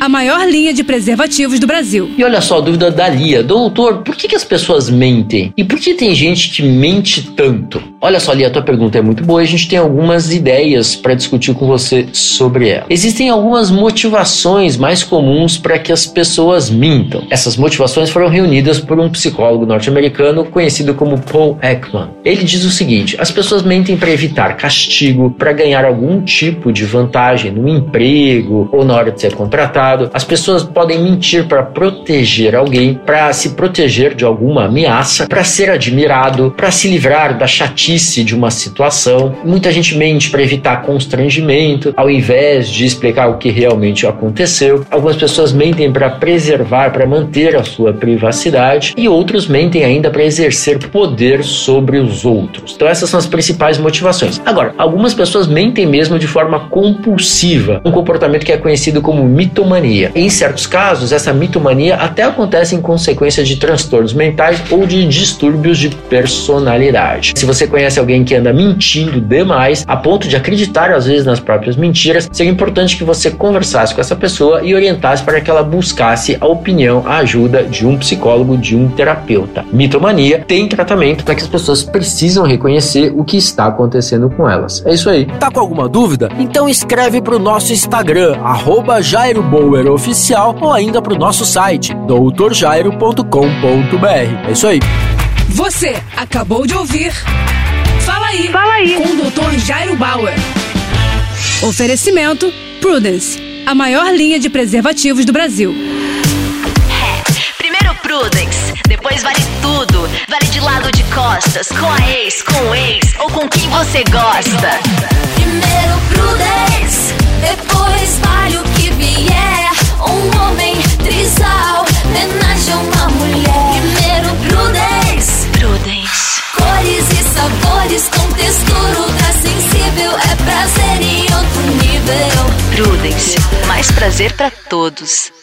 a maior linha de preservativos do Brasil. E olha só a dúvida da Lia. Doutor, por que, que as pessoas mentem? E por que tem gente que mente tanto? Olha só, Lia, a tua pergunta é muito boa e a gente tem algumas ideias para discutir com você sobre ela. Existem algumas motivações mais comuns para que as pessoas mintam. Essas motivações foram reunidas por um psicólogo norte-americano conhecido como Paul Ekman. Ele diz o seguinte: as pessoas mentem para evitar castigo, para ganhar algum tipo de vantagem no emprego ou na hora de ser contratado as pessoas podem mentir para proteger alguém, para se proteger de alguma ameaça, para ser admirado, para se livrar da chatice de uma situação. Muita gente mente para evitar constrangimento, ao invés de explicar o que realmente aconteceu. Algumas pessoas mentem para preservar, para manter a sua privacidade, e outros mentem ainda para exercer poder sobre os outros. Então, essas são as principais motivações. Agora, algumas pessoas mentem mesmo de forma compulsiva, um comportamento que é conhecido como mitomania mitomania. Em certos casos, essa mitomania até acontece em consequência de transtornos mentais ou de distúrbios de personalidade. Se você conhece alguém que anda mentindo demais, a ponto de acreditar às vezes nas próprias mentiras, seria importante que você conversasse com essa pessoa e orientasse para que ela buscasse a opinião, a ajuda de um psicólogo, de um terapeuta. Mitomania tem tratamento para que as pessoas precisam reconhecer o que está acontecendo com elas. É isso aí. Tá com alguma dúvida? Então escreve para o nosso Instagram, arroba Jairo Bauer Oficial ou ainda para o nosso site doutorjairo.com.br. É isso aí. Você acabou de ouvir Fala aí, Fala aí. com o Dr. Jairo Bauer. Oferecimento Prudence, a maior linha de preservativos do Brasil. Primeiro Prudence, depois vale tudo. Vale de lado de costas, com a ex, com o ex ou com quem você gosta. Prudence. Mais prazer pra todos.